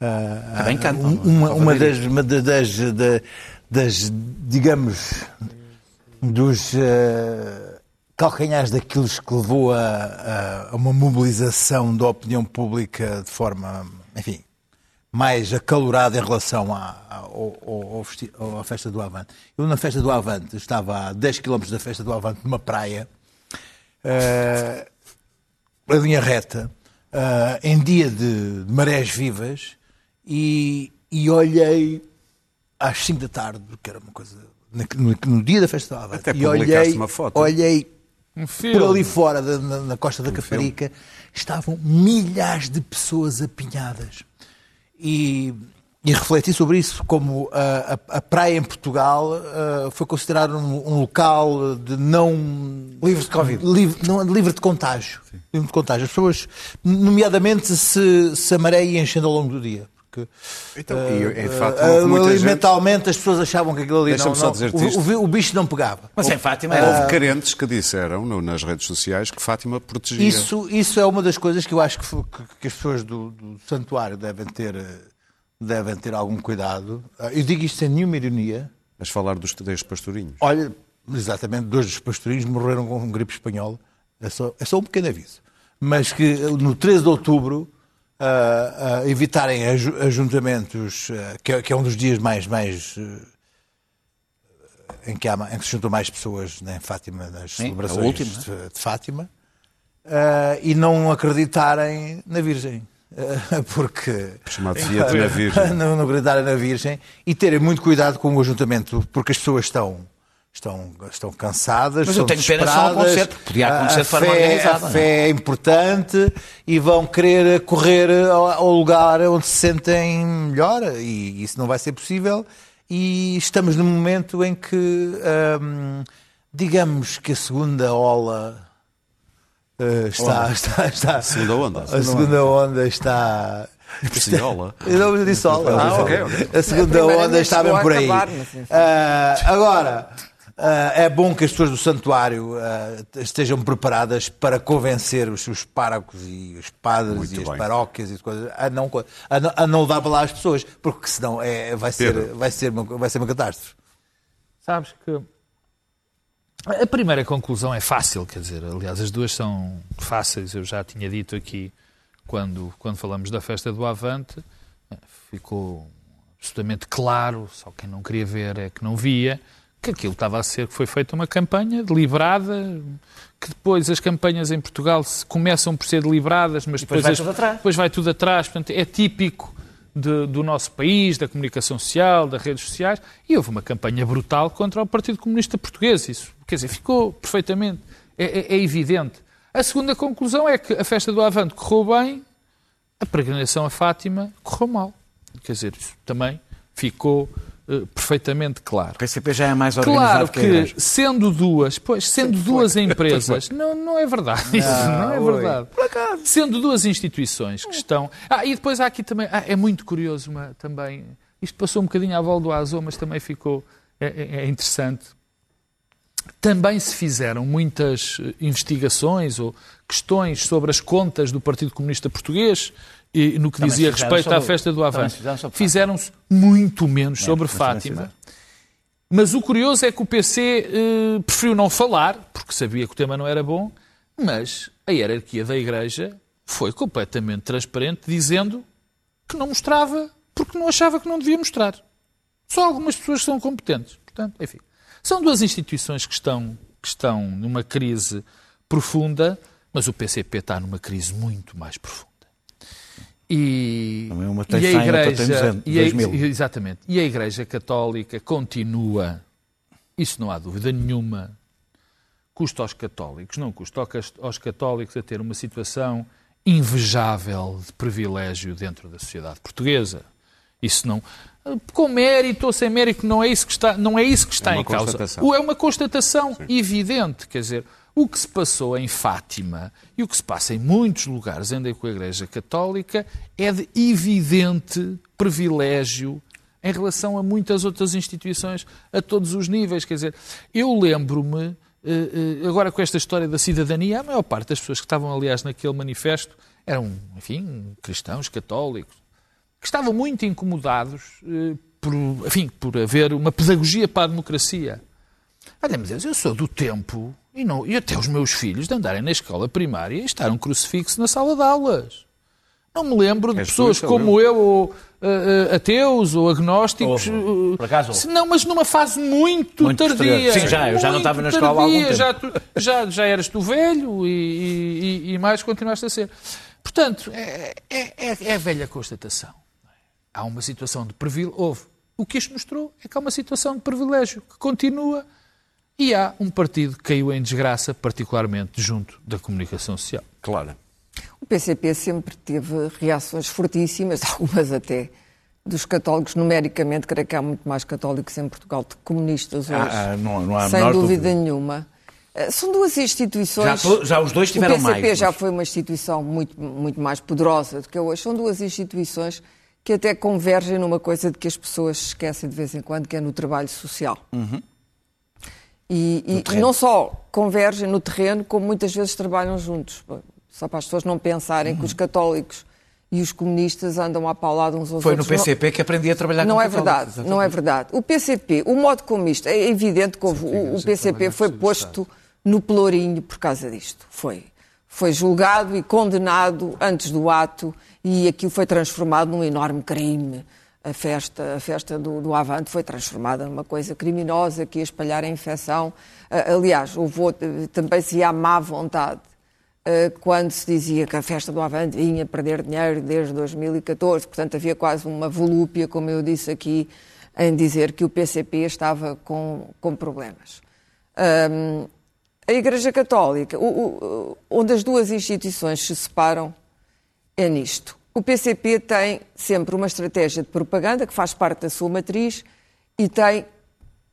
ah, Também ah, cantam, um- não é? uma, uma das, uma da- das, da- das, digamos, dos eh, calcanhares daqueles que levou a, a- uma mobilização da opinião pública de forma, enfim, mais acalorada em relação à, ao- ao- ao à festa do Avante. Eu na festa do Avante estava a 10 km da festa do Avante, numa praia, eh, a linha reta, eh, em dia de, de marés vivas, e, e olhei às 5 da tarde, que era uma coisa. No, no dia da festa Avante. Até e olhei, uma foto. olhei Um filme. por ali fora, da- na, na costa da Caparica, estavam milhares de pessoas apinhadas. E, e refleti sobre isso, como a, a- a praia em Portugal ah, foi considerada um, um local de não... Livre de Covid. Livre, não, livre de contágio. Livre de contágio. As pessoas, nomeadamente, se, se a maré ia enchendo ao longo do dia. Porque, Então, e, ah, houve ali gente- mentalmente as pessoas achavam que aquilo ali não, não- o, o, o bicho não pegava. Mas em Fátima Houve era... carentes que disseram no- nas redes sociais que Fátima protegia. Isso, isso é uma das coisas que eu acho que, que- que as pessoas do, do santuário devem ter, eh, devem ter algum cuidado. Ah, Eu digo isto sem nenhuma ironia. Mas falar dos três pastorinhos. Olha, exatamente, dois dos pastorinhos morreram com gripe espanhola. É só, é só um pequeno aviso. mas que no 13 de outubro evitarem aju- ajuntamentos, ah, que, é, que é um dos dias mais, mais ah, em, que há, em que se juntam mais pessoas né, em Fátima, nas Sim, celebrações a última, de, de Fátima, ah, e não acreditarem na Virgem. *laughs* Porque Chamado na *laughs* Virgem. não, não acreditarem na Virgem e terem muito cuidado com o ajuntamento, porque as pessoas estão, estão, estão cansadas. Mas eu estão tenho pena só acontecer, porque podia acontecer A- de forma a fé, organizada, A não é? fé é importante e vão querer correr ao, ao lugar onde se sentem melhor e isso não vai ser possível. E estamos num momento em que, hum, digamos que a segunda ola. eh, está, está, está, Segunda onda. A segunda onda está. Preciola. *laughs* Eu não disse ola. Ah, ok, ok. A segunda A onda está bem a por aí. acabar, mas. Ah, agora, é bom que as pessoas do santuário ah, estejam preparadas para convencer os seus párocos e os padres Muito e as bem. paróquias e as coisas a não, a, não, a não levar para lá as pessoas, porque senão é, vai, ser, Pedro. vai, ser uma, vai ser uma catástrofe. Sabes que a primeira conclusão é fácil, quer dizer, aliás, as duas são fáceis. Eu já tinha dito aqui quando, quando falamos da festa do Avante, eh, ficou absolutamente claro, só quem não queria ver é que não via, que aquilo estava a ser que foi feita uma campanha deliberada, que depois as campanhas em Portugal se- começam por ser deliberadas, mas depois depois, vai as- tudo atrás. depois vai tudo atrás. Portanto, é típico de- do nosso país, da comunicação social, das redes sociais, e houve uma campanha brutal contra o Partido Comunista Português. Isso, quer dizer, ficou perfeitamente, é, é- é evidente. A segunda conclusão é que a festa do Avante correu bem, a peregrinação a Fátima correu mal. Quer dizer, isso também ficou eh, perfeitamente claro. O PCP já é mais Claro organizado que, a que, Igreja. sendo duas, pois, sendo duas empresas, não, não é verdade. Isso não é oi. verdade. Sendo duas instituições que estão. Ah, e depois há aqui também. ah, é muito curioso uma, também. Isto passou um bocadinho à volta do Azul, mas também ficou. É, é- é interessante. Também se fizeram muitas eh, investigações ou questões sobre as contas do Partido Comunista Português e no que Também dizia respeito à sobre- festa do Avante. sobre. Fizeram-se muito menos sobre também se Fátima. Mas o curioso é que o PC eh, preferiu não falar, porque sabia que o tema não era bom, mas a hierarquia da Igreja foi completamente transparente, dizendo que não mostrava porque não achava que não devia mostrar. Só algumas pessoas são competentes. Portanto, enfim, são duas instituições que estão, que estão numa crise profunda, mas o PCP está numa crise muito mais profunda. E, Também uma e tem a 100, outra tem Igreja, 200, e a- 2000. exatamente, e a Igreja Católica continua, isso não há dúvida nenhuma, custa aos católicos, não custa aos- católicos a ter uma situação invejável de privilégio dentro da sociedade portuguesa. Isso não. Com mérito ou sem mérito, não é isso que está, não é isso que está uma em causa. É uma constatação evidente. Quer dizer, o que se passou em Fátima e o que se passa em muitos lugares ainda com a Igreja Católica é de evidente privilégio em relação a muitas outras instituições a todos os níveis. Quer dizer, eu lembro-me, eh, eh, agora com esta história da cidadania, a maior parte das pessoas que estavam, aliás, naquele manifesto eram, enfim, cristãos, católicos, que estavam muito incomodados eh, por, enfim, por haver uma pedagogia para a democracia. Olha, Deus, eu sou do tempo, e, não, e até os meus filhos, de andarem na escola primária e estar um crucifixo na sala de aulas. Não me lembro de És pessoas como eu, ou eh, ateus ou agnósticos. Houve, eh, por acaso se Não, mas numa fase muito, Muito tardia. Sim, já, eu já não estava na escola há algum tempo. Já, tu- já, já eras tu velho e, e- e mais continuaste a ser. Portanto, é, é, é- é a velha constatação. Há uma situação de privilégio. Houve. O que isto mostrou é que há uma situação de privilégio que continua e há um partido que caiu em desgraça, particularmente junto da comunicação social. Claro. O PCP sempre teve reações fortíssimas, *laughs* algumas até dos católicos, numericamente, creio que há muito mais católicos em Portugal do que comunistas hoje. Ah, ah, não- não há sem dúvida, dúvida. nenhuma. Eh, São duas instituições. Já já os dois tiveram O PCP mais, já mas- foi uma instituição muito, muito mais poderosa do que hoje. São duas instituições que até convergem numa coisa de que as pessoas se esquecem de vez em quando, que é no trabalho social. E, e não só convergem no terreno, como muitas vezes trabalham juntos. Só para as pessoas não pensarem que os católicos e os comunistas andam a paulado uns aos Foi no outros. Não- PCP que aprendi a trabalhar não com é verdade, exatamente. não é verdade. O PCP, o modo como isto, é evidente que houve, o, o PCP foi posto no pelourinho por causa disto. Foi. foi julgado e condenado antes do ato e aquilo foi transformado num enorme crime. A festa, a festa do, do Avante foi transformada numa coisa criminosa que ia espalhar a infecção. Ah, Aliás, houve também se à má vontade eh, quando se dizia que a festa do Avante vinha perder dinheiro desde 2014. Portanto, havia quase uma volúpia, como eu disse aqui, em dizer que o PCP estava com, com problemas. Ahm, a Igreja Católica, o- o- onde as duas instituições se separam, é nisto. O PCP tem sempre uma estratégia de propaganda que faz parte da sua matriz e tem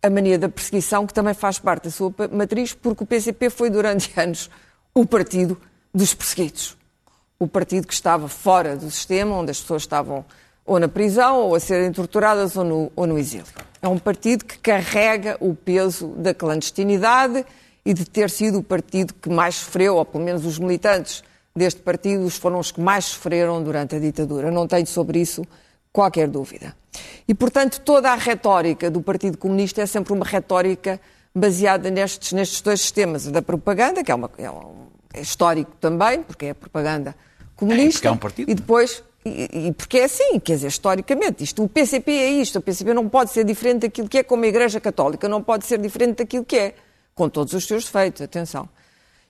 a mania da perseguição que também faz parte da sua matriz, porque o PCP foi durante *laughs* anos o partido dos perseguidos. O partido que estava fora do sistema, onde as pessoas estavam ou na prisão, ou a serem torturadas, ou no, ou no exílio. É um partido que carrega o peso da clandestinidade e de ter sido o partido que mais sofreu, ou pelo menos os militantes deste partido foram os que mais sofreram durante a ditadura. Não tenho sobre isso qualquer dúvida. E, portanto, toda a retórica do Partido Comunista é sempre uma retórica baseada nestes, nestes dois sistemas, a da propaganda, que é, uma- é um- é histórico também, porque é a propaganda comunista, porque é um partido. e depois, e, e porque é assim, quer dizer, historicamente, isto, o PCP é isto, o PCP não pode ser diferente daquilo que é, como a Igreja Católica não pode ser diferente daquilo que é, com todos os seus defeitos, atenção.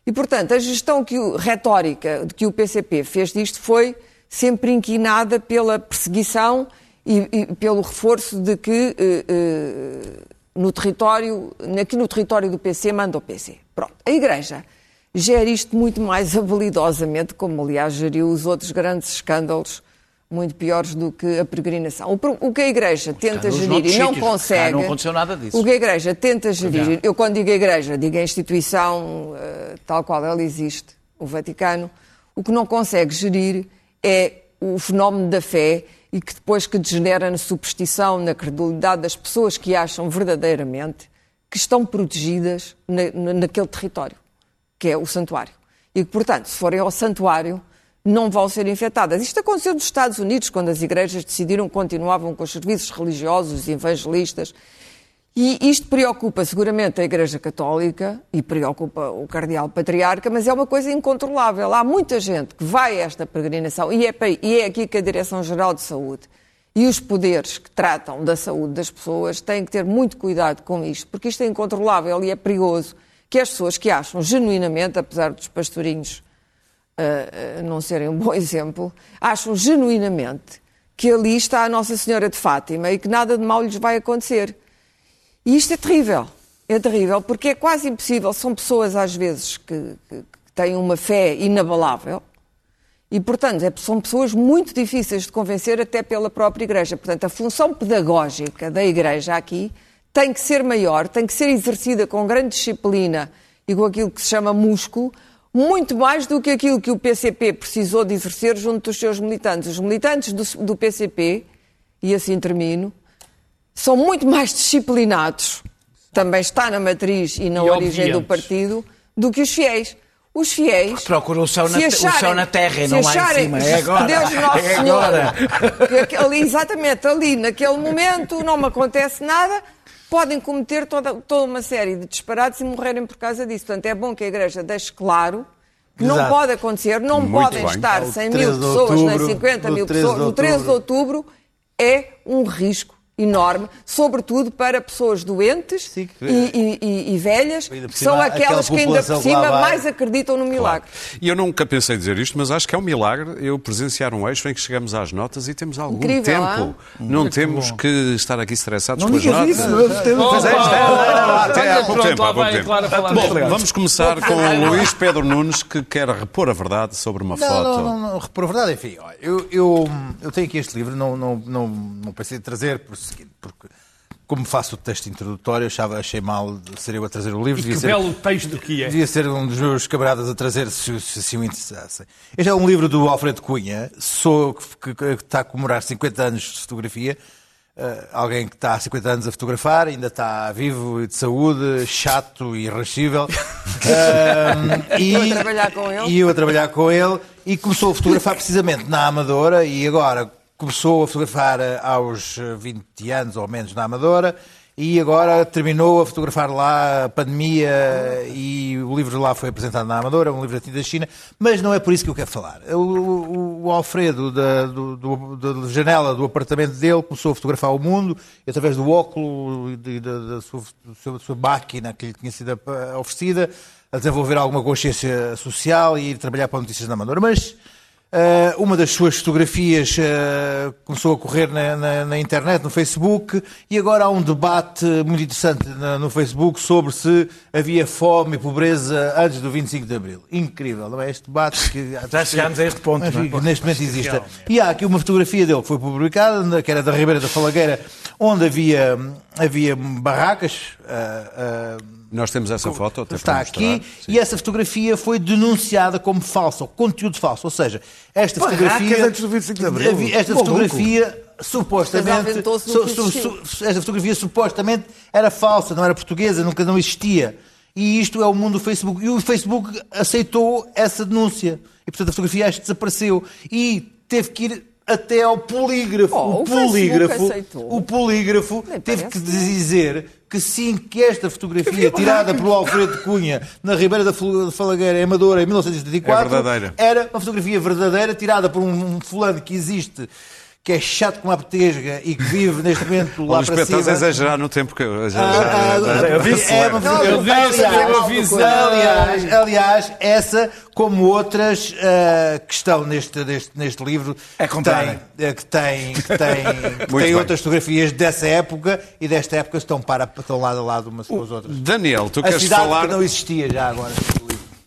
E, portanto, a gestão que o, retórica de que o PCP fez disto foi sempre inquinada pela perseguição e, e pelo reforço de que eh, eh, no território, aqui no território do PC manda o PC. Pronto. A Igreja gera isto muito mais habilidosamente, como aliás geriu os outros grandes escândalos muito piores do que a peregrinação. O, que a Igreja tenta gerir e não sítios. Cá consegue. não aconteceu nada disso. O que a Igreja tenta gerir, eu quando digo a Igreja, digo a instituição eh, tal qual ela existe, o Vaticano, o que não consegue gerir é o fenómeno da fé e que depois que degenera na superstição, na credulidade das pessoas que acham verdadeiramente que estão protegidas na- na- naquele território, que é o santuário. E que, portanto, se forem ao santuário, não vão ser infectadas. Isto aconteceu nos Estados Unidos, quando as igrejas decidiram que continuavam com os serviços religiosos e evangelistas. E isto preocupa seguramente a Igreja Católica e preocupa o Cardeal Patriarca, mas é uma coisa incontrolável. Há muita gente que vai a esta peregrinação e é, e é aqui que a Direção-Geral de Saúde e os poderes que tratam da saúde das pessoas têm que ter muito cuidado com isto, porque isto é incontrolável e é perigoso que as pessoas que acham genuinamente, apesar dos pastorinhos uh, não serem um bom *laughs* exemplo, acham genuinamente que ali está a Nossa Senhora de Fátima e que nada de mal lhes vai acontecer. E isto é terrível. É terrível porque é quase impossível. São pessoas, às vezes, que, que- que têm uma fé inabalável e, portanto, é- são pessoas muito difíceis de convencer até pela própria Igreja. Portanto, a função pedagógica da Igreja aqui tem que ser maior, tem que ser exercida com grande disciplina e com aquilo que se chama músculo, muito mais do que aquilo que o PCP precisou de exercer junto dos seus militantes. Os militantes do, do PCP, e assim termino, são muito mais disciplinados, também está na matriz e na E origem do obedientes. partido, do que os fiéis. Os fiéis. Procuram o céu na te- o céu na terra e não lá em acharem cima. É agora. Deus Nosso É agora. ali, exatamente, ali, naquele momento, não me acontece nada, podem cometer toda, toda uma série de disparates e morrerem por causa disso. Portanto, é bom que a Igreja deixe claro que não Exato. pode acontecer, não Muito podem bem. estar É o 100 13 mil pessoas, nem outubro, 50 do mil 13 de pessoas. No 13 de outubro. outubro é um risco enorme, sobretudo para pessoas doentes Sim, que- e, e- e- e velhas, que cima, são aquelas que ainda por cima mais acreditam no milagre. E eu nunca pensei dizer isto, mas acho que é um milagre eu presenciar um eixo em que chegamos às notas e temos algum Incrível, tempo. Não temos que estar aqui estressados Não com as notas. isso. eu tenho- Pois é, é- até há pouco tempo, há lá pouco a tempo. Bom, vamos começar com o *laughs* Luís Pedro Nunes, que quer repor a verdade sobre uma foto. não, não, não, por verdade, enfim, eu, eu, eu tenho aqui este livro, não, não, não, não pensei em trazer por seguinte, porque como faço o texto introdutório, achava, achei mal de ser eu a trazer o livro. E devia que ser- belo texto que é. Devia ser um dos meus camaradas a trazer, se, se assim o interessassem. Este é um livro do Alfredo Cunha, sou, que, que- que está a comemorar 50 anos de fotografia. Eh, alguém que está há 50 anos a fotografar, ainda está vivo e de saúde, chato e irrascível. *laughs* Eh, e, Eu a trabalhar com ele. E eu a trabalhar com ele. E começou a fotografar precisamente na Amadora e agora começou a fotografar eh, aos eh, 20 anos ou menos na Amadora e agora terminou a fotografar lá a pandemia e o livro lá foi apresentado na Amadora, um livro da da China, mas não é por isso que eu quero falar. O, o- Alfredo, da, do- do- da janela do apartamento dele, começou a fotografar o mundo e através do óculo e da, da sua, da sua máquina que lhe tinha sido eh, oferecida, a desenvolver alguma consciência social e ir trabalhar para Notícias da Amadora. Mas Uh, uma das suas fotografias uh, começou a correr na, na- na internet, no Facebook, e agora há um debate muito interessante na- no Facebook sobre se havia fome e pobreza antes do 25 de Abril. Incrível, não é? Este debate que Já chegámos a este ponto, não é? que neste momento existe. E há aqui uma fotografia dele que foi publicada, que era da Ribeira da Falagueira, onde havia, havia barracas. uh, Nós temos essa foto, até está aqui e essa fotografia foi denunciada como falsa, ou conteúdo falso. Ou seja, esta fotografia. antes do 25 de Abril. Esta Maluco. fotografia supostamente. Su- su- su- esta fotografia supostamente era falsa, não era portuguesa, nunca não existia. E isto é o mundo do Facebook. E o Facebook aceitou essa denúncia. E portanto a fotografia acho que desapareceu. E teve que ir até ao polígrafo. Oh, o o polígrafo. O polígrafo Nem teve parece. que dizer que sim, que esta fotografia tirada pelo Alfredo Cunha na Ribeira da Fal- Falagueira, em Amadora, em 1974, É era uma fotografia verdadeira tirada por um um fulano que existe, que é chato como a petesga e que vive neste momento lá Luís para Pedro, estás a cima. exagerrar no tempo que eu. Já, Ah, ah, já- porque é uma Eu disse, aliás, eu avisei. aliás, aliás, essa, como outras ah, que estão neste, neste, neste livro, É que tem, que tem, que tem, *laughs* que tem outras fotografias dessa época e desta época estão, para, estão lado a lado umas com as outras. Daniel, tu A queres cidade falar. que não existia já agora.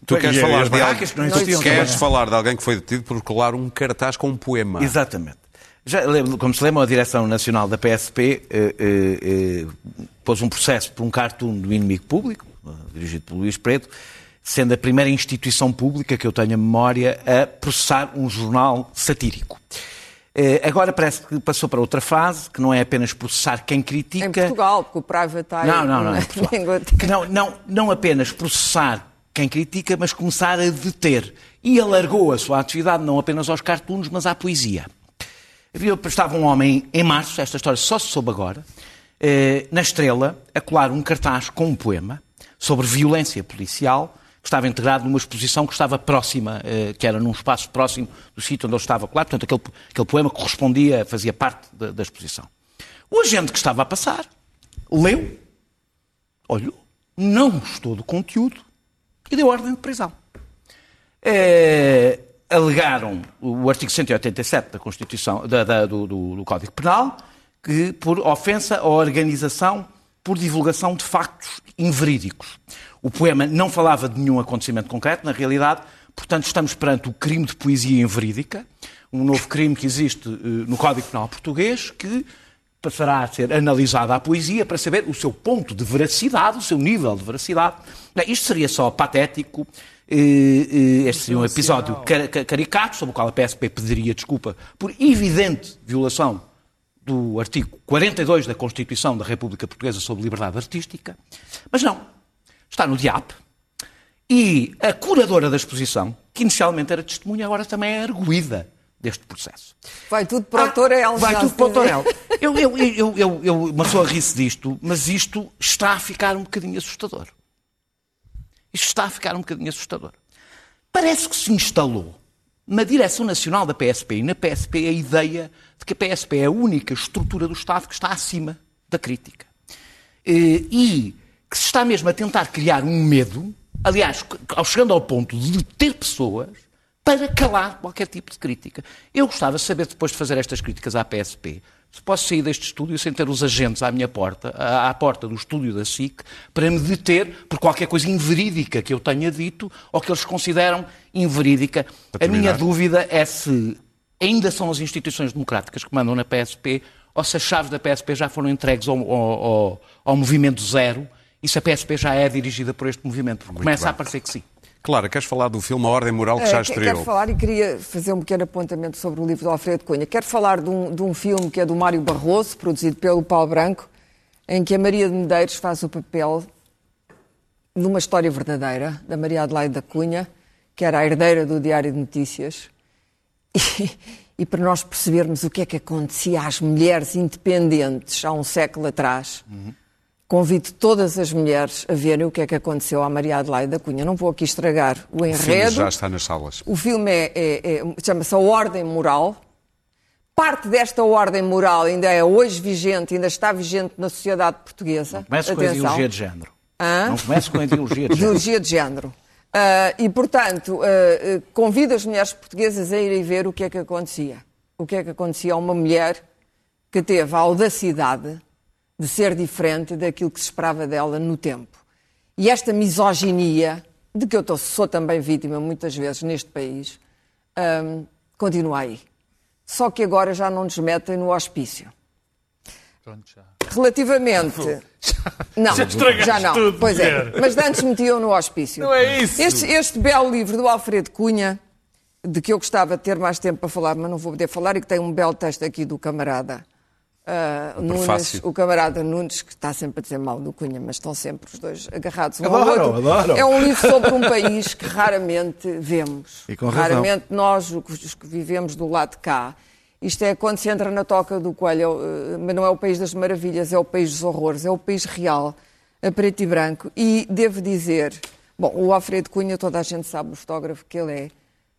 Tu queres falar de alguém, que não existiam tu queres falar de alguém que foi detido por colar um cartaz com um poema. Exatamente. Já, como se lembra, a Direção Nacional da PSP eh, eh, eh, pôs um processo por um cartoon do inimigo público, dirigido por Luís Preto, sendo a primeira instituição pública que eu tenho a memória a processar um jornal satírico. Eh, agora parece que passou para outra fase, que não é apenas processar quem critica. Em Portugal, porque o Private Eye Não, não, não. *laughs* não, não, não apenas processar quem critica, mas começar a deter. E alargou a sua atividade não apenas aos cartoons, mas à poesia. Havia, estava um homem em março, esta história só se soube agora, eh, na Estrela, a colar um cartaz com um poema sobre violência policial, que estava integrado numa exposição que estava próxima, eh, que era num espaço próximo do sítio onde ele estava colado, portanto aquele, aquele poema correspondia, fazia parte da, da exposição. O agente que estava a passar leu, olhou, não gostou do conteúdo e deu ordem de prisão. Eh, alegaram o artigo 187 da Constituição, da- da- do, do- Código Penal, que por ofensa à organização por divulgação de factos inverídicos. O poema não falava de nenhum acontecimento concreto, na realidade, portanto, estamos perante o crime de poesia inverídica, um novo crime que existe eh, no Código Penal português, que passará a ser analisada a poesia para saber o seu ponto de veracidade, o seu nível de veracidade. Isto seria só patético. Este seria um episódio ca- ca- caricato, sobre o qual a PSP pediria desculpa por evidente violação do artigo 42 da Constituição da República Portuguesa sobre liberdade artística. Mas não. Está no DIAP. E a curadora da exposição, que inicialmente era testemunha, agora também é arguída deste processo. Vai tudo para o Torel. Ah, Vai já tudo para o. Torel. Eu, eu, eu, eu, eu, uma pessoa ri-se disto, mas isto está a ficar um bocadinho assustador. Isto está a ficar um bocadinho assustador. Parece que se instalou na direção nacional da PSP e na PSP a ideia de que a PSP é a única estrutura do Estado que está acima da crítica. Eh, E que se está mesmo a tentar criar um medo, aliás, chegando ao ponto de ter pessoas para calar qualquer tipo de crítica. Eu gostava de saber, depois de fazer estas críticas à PSP, posso sair deste estúdio sem ter os agentes à minha porta, à, porta do estúdio da SIC, para me deter por qualquer coisa inverídica que eu tenha dito ou que eles consideram inverídica. A minha dúvida é se ainda são as instituições democráticas que mandam na PSP ou se as chaves da PSP já foram entregues ao, ao- ao- ao movimento zero e se a PSP já é dirigida por este movimento. Porque começa bem. a parecer que sim. Clara, queres falar do filme A Ordem Moral que Eh, já que- estreou? Quero falar e queria fazer um pequeno apontamento sobre o livro do Alfredo Cunha. Quero falar de um, de um filme que é do Mário Barroso, produzido pelo Paulo Branco, em que a Maria de Medeiros faz o papel de uma história verdadeira da Maria Adelaide da Cunha, que era a herdeira do Diário de Notícias. *laughs* E, e para nós percebermos o que é que acontecia às mulheres independentes há um século atrás, convido todas as mulheres a verem o que é que aconteceu à Maria Adelaide da Cunha. Não vou aqui estragar o O filme enredo. já está nas salas. O filme é, é- é- chama-se A Ordem Moral. Parte desta ordem moral ainda é hoje vigente, ainda está vigente na sociedade portuguesa. Comece com a Atenção. ideologia de género. Hã? Não comece com a ideologia de *laughs* género. Ideologia de género. Ah, e, portanto, ah, convido as mulheres portuguesas a irem ver o que é que acontecia. O que é que acontecia a uma mulher que teve a audacidade de ser diferente daquilo que se esperava dela no tempo. E esta misoginia, de que eu tô- sou também vítima muitas vezes neste país, ah, continua aí. Só que agora já não nos metem no hospício. Pronto, já. Relativamente. Não, Já já não. tudo, pois é. Mas antes metiam no hospício. Não é isso. Este, este belo livro do Alfredo Cunha, de que eu gostava de ter mais tempo para falar, mas não vou poder falar, e que tem um belo texto aqui do camarada ah, Nunes, prefácio. o camarada Nunes, que está sempre a dizer mal do Cunha, mas estão sempre os dois agarrados um Adoro, ao outro. adoro. É um livro sobre um país que raramente vemos. E com razão. raramente nós, os que vivemos do lado de cá. Isto é quando se entra na toca do coelho, eh, mas não é o país das maravilhas, é o país dos horrores, é o país real, a preto e branco. E devo dizer, bom, o Alfredo Cunha, toda a gente sabe o fotógrafo que ele é,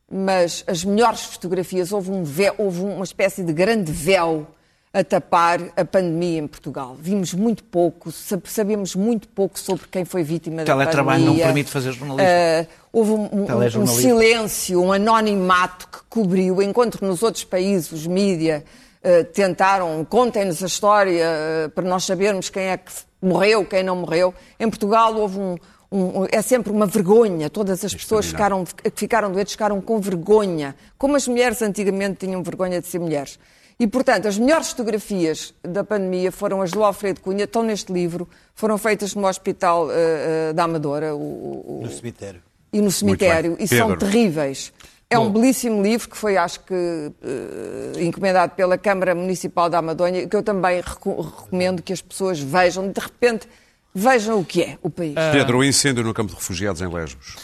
mas as melhores fotografias, houve, um véu, houve uma espécie de grande véu a tapar a pandemia em Portugal. Vimos muito pouco, sab- sabemos muito pouco sobre quem foi vítima da pandemia. teletrabalho não permite fazer jornalismo. Eh, houve um, um- um silêncio, um anonimato que cobriu, enquanto nos outros países os mídia eh, tentaram, contem-nos a história eh, para nós sabermos quem é que morreu, quem não morreu. Em Portugal houve um, um- é sempre uma vergonha. Todas as pessoas ficaram, que ficaram doentes ficaram com vergonha, como as mulheres antigamente tinham vergonha de ser mulheres. E, portanto, as melhores fotografias da pandemia foram as do Alfredo Cunha, estão neste livro, foram feitas no Hospital eh, da Amadora, o- o- No cemitério. e no cemitério, e são terríveis. É um Bom. belíssimo livro que foi, acho que, eh, encomendado pela Câmara Municipal da Amadonha, que eu também reco- recomendo que as pessoas vejam, de repente, vejam o que é o país. Pedro, o incêndio no campo de refugiados em Lesbos.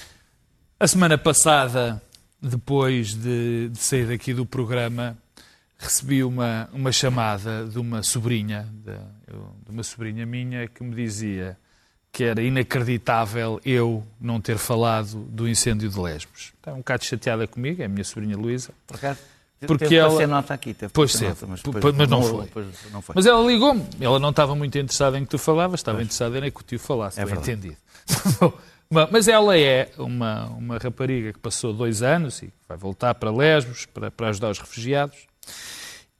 A semana passada, depois de, de sair aqui do programa, recebi uma, uma chamada de uma sobrinha, de, eu- de uma sobrinha minha, que me dizia que era inacreditável eu não ter falado do incêndio de Lesbos. Está um bocado chateada comigo, é a minha sobrinha Luísa. Por acaso, Porque teve ela- nota aqui. Teve Pois ser nota, p- depois mas não foi. não foi. Mas ela ligou-me. Ela não estava muito interessada em que tu falavas, estava interessada em que o tio falasse. É bem verdade. entendido. *laughs* Mas ela é uma, uma rapariga que passou dois anos e vai voltar para Lesbos para, para ajudar os refugiados.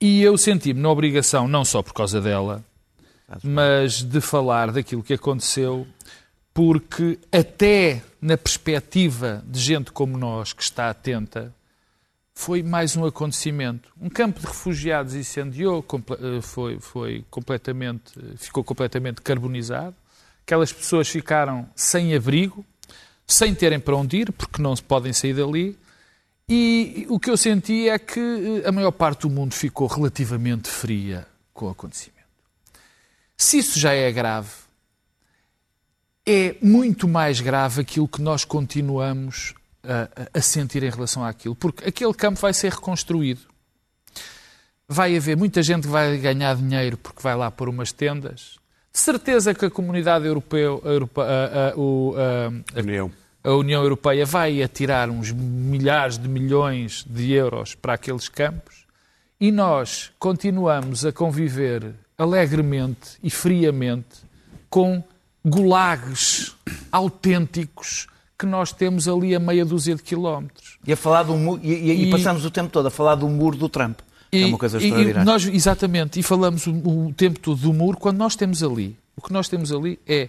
E eu senti-me na obrigação, não só por causa dela, mas de falar daquilo que aconteceu, porque até na perspectiva de gente como nós que está atenta, foi mais um acontecimento. Um campo de refugiados incendiou, eh, foi, foi completamente, ficou completamente carbonizado. Aquelas pessoas ficaram sem abrigo, sem terem para onde ir, porque não se podem sair dali. E o que eu senti é que eh, a maior parte do mundo ficou relativamente fria com o acontecimento. Se isso já é grave, é muito mais grave aquilo que nós continuamos a, a- sentir em relação àquilo. Porque aquele campo vai ser reconstruído. Vai haver muita gente que vai ganhar dinheiro porque vai lá pôr umas tendas. De certeza que a comunidade europeia, a, a- a- União. A União Europeia vai atirar uns milhares de milhões de euros para aqueles campos e nós continuamos a conviver alegremente e friamente com gulags autênticos que nós temos ali a meia dúzia de quilómetros. E, a falar do mu- e, e- e E- passamos o tempo todo a falar do muro do Trump. é uma coisa e- e extraordinária. nós, exatamente, e falamos o, o tempo todo do muro, quando nós temos ali, o que nós temos ali é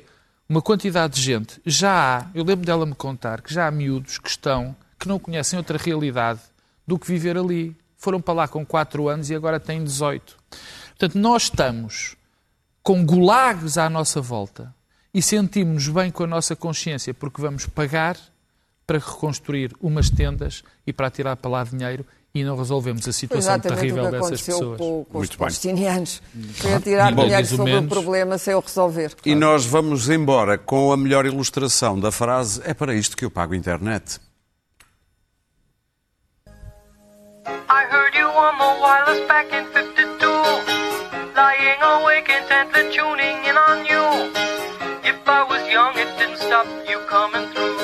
uma quantidade de gente. Já há, eu lembro dela me contar, que já há miúdos que estão, que não conhecem outra realidade do que viver ali. Foram para lá com 4 anos e agora têm 18. Portanto, nós estamos com gulags à nossa volta e sentimos-nos bem com a nossa consciência porque vamos pagar para reconstruir umas tendas e para tirar para lá dinheiro e não resolvemos a situação terrível dessas pessoas. Com, Muito os palestinianos. Foi uhum. atirar mulheres sobre menos. o problema sem o resolver. E nós vamos embora com a melhor ilustração da frase é para isto que eu pago a internet. I heard you on the wireless back in 52 Lying awake intently tuning in on you If I was young it didn't stop you coming through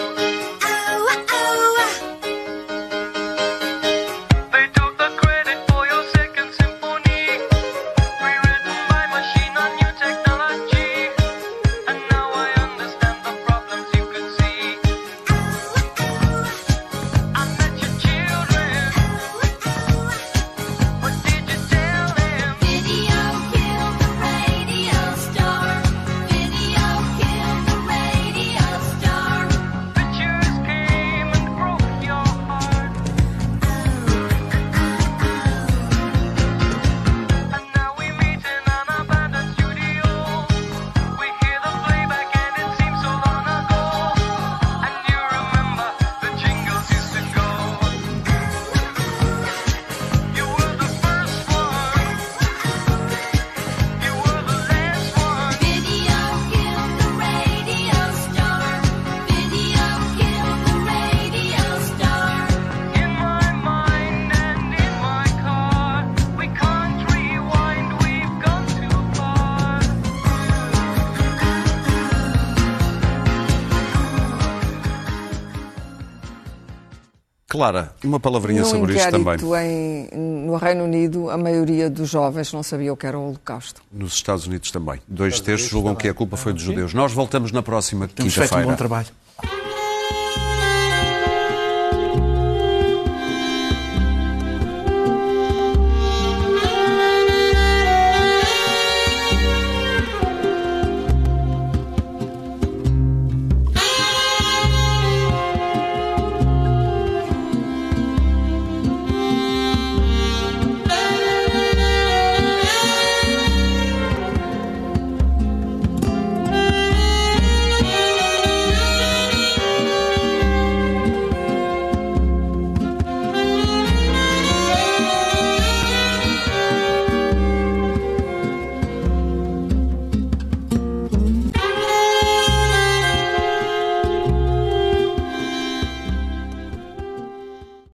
Clara, uma palavrinha no sobre isto também. Em, no Reino Unido, a maioria dos jovens não sabia o que era o Holocausto. Nos Estados Unidos também. Dois Estados terços julgam que a culpa foi dos ah, judeus. Nós voltamos na próxima quinta-feira. Temos feito um bom trabalho.